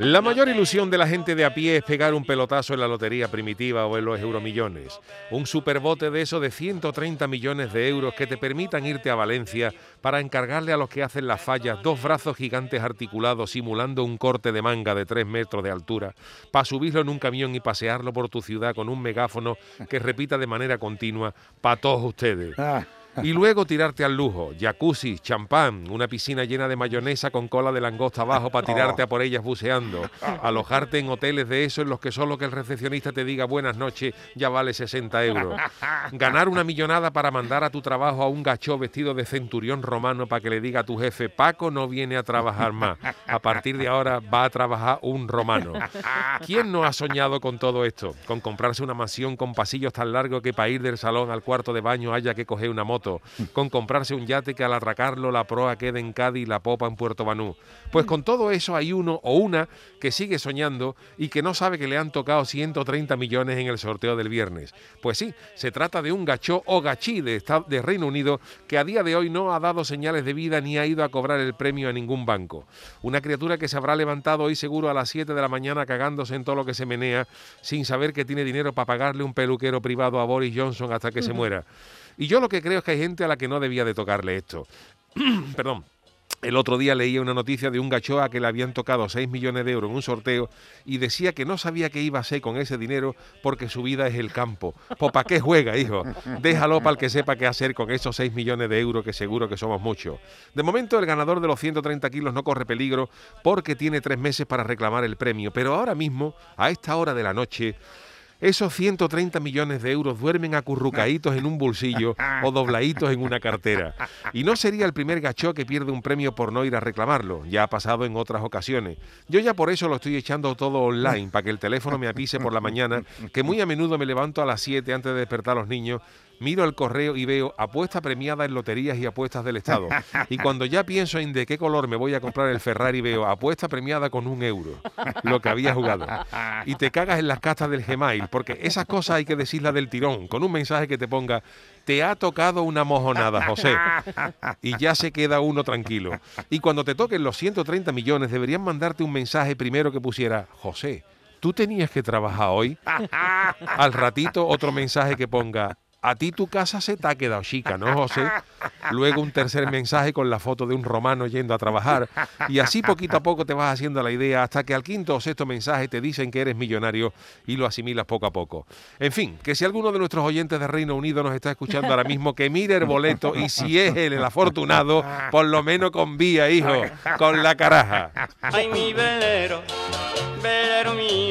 La mayor ilusión de la gente de a pie es pegar un pelotazo en la lotería primitiva o en los euromillones. Un superbote de eso de 130 millones de euros que te permitan irte a Valencia para encargarle a los que hacen las fallas dos brazos gigantes articulados simulando un corte de manga de 3 metros de altura, para subirlo en un camión y pasearlo por tu ciudad con un megáfono que repita de manera continua para todos ustedes. Y luego tirarte al lujo, jacuzzi, champán, una piscina llena de mayonesa con cola de langosta abajo para tirarte a por ellas buceando, alojarte en hoteles de eso en los que solo que el recepcionista te diga buenas noches ya vale 60 euros, ganar una millonada para mandar a tu trabajo a un gachó vestido de centurión romano para que le diga a tu jefe, Paco no viene a trabajar más, a partir de ahora va a trabajar un romano. ¿Quién no ha soñado con todo esto? Con comprarse una mansión con pasillos tan largos que para ir del salón al cuarto de baño haya que coger una moto, con comprarse un yate que al atracarlo la proa quede en Cádiz y la popa en Puerto Banú. Pues con todo eso hay uno o una que sigue soñando y que no sabe que le han tocado 130 millones en el sorteo del viernes. Pues sí, se trata de un gachó o gachí de, de Reino Unido que a día de hoy no ha dado señales de vida ni ha ido a cobrar el premio a ningún banco. Una criatura que se habrá levantado hoy seguro a las 7 de la mañana cagándose en todo lo que se menea sin saber que tiene dinero para pagarle un peluquero privado a Boris Johnson hasta que se muera. Y yo lo que creo es que hay gente a la que no debía de tocarle esto. Perdón. El otro día leía una noticia de un gachoa que le habían tocado 6 millones de euros en un sorteo y decía que no sabía qué iba a hacer con ese dinero porque su vida es el campo. Pues ¿para qué juega, hijo? Déjalo para el que sepa qué hacer con esos 6 millones de euros que seguro que somos muchos. De momento el ganador de los 130 kilos no corre peligro porque tiene tres meses para reclamar el premio. Pero ahora mismo, a esta hora de la noche, esos 130 millones de euros duermen acurrucaditos en un bolsillo o dobladitos en una cartera. Y no sería el primer gachó que pierde un premio por no ir a reclamarlo. Ya ha pasado en otras ocasiones. Yo ya por eso lo estoy echando todo online, para que el teléfono me avise por la mañana, que muy a menudo me levanto a las 7 antes de despertar a los niños miro el correo y veo apuesta premiada en loterías y apuestas del Estado. Y cuando ya pienso en de qué color me voy a comprar el Ferrari, veo apuesta premiada con un euro, lo que había jugado. Y te cagas en las castas del Gmail, porque esas cosas hay que decirlas del tirón, con un mensaje que te ponga, te ha tocado una mojonada, José. Y ya se queda uno tranquilo. Y cuando te toquen los 130 millones, deberían mandarte un mensaje primero que pusiera, José, ¿tú tenías que trabajar hoy? Al ratito otro mensaje que ponga, a ti tu casa se te ha quedado chica, ¿no, José? Luego un tercer mensaje con la foto de un romano yendo a trabajar. Y así poquito a poco te vas haciendo la idea hasta que al quinto o sexto mensaje te dicen que eres millonario y lo asimilas poco a poco. En fin, que si alguno de nuestros oyentes de Reino Unido nos está escuchando ahora mismo, que mire el boleto y si es él el afortunado, por lo menos con vía, hijo, con la caraja. Ay, mi velero,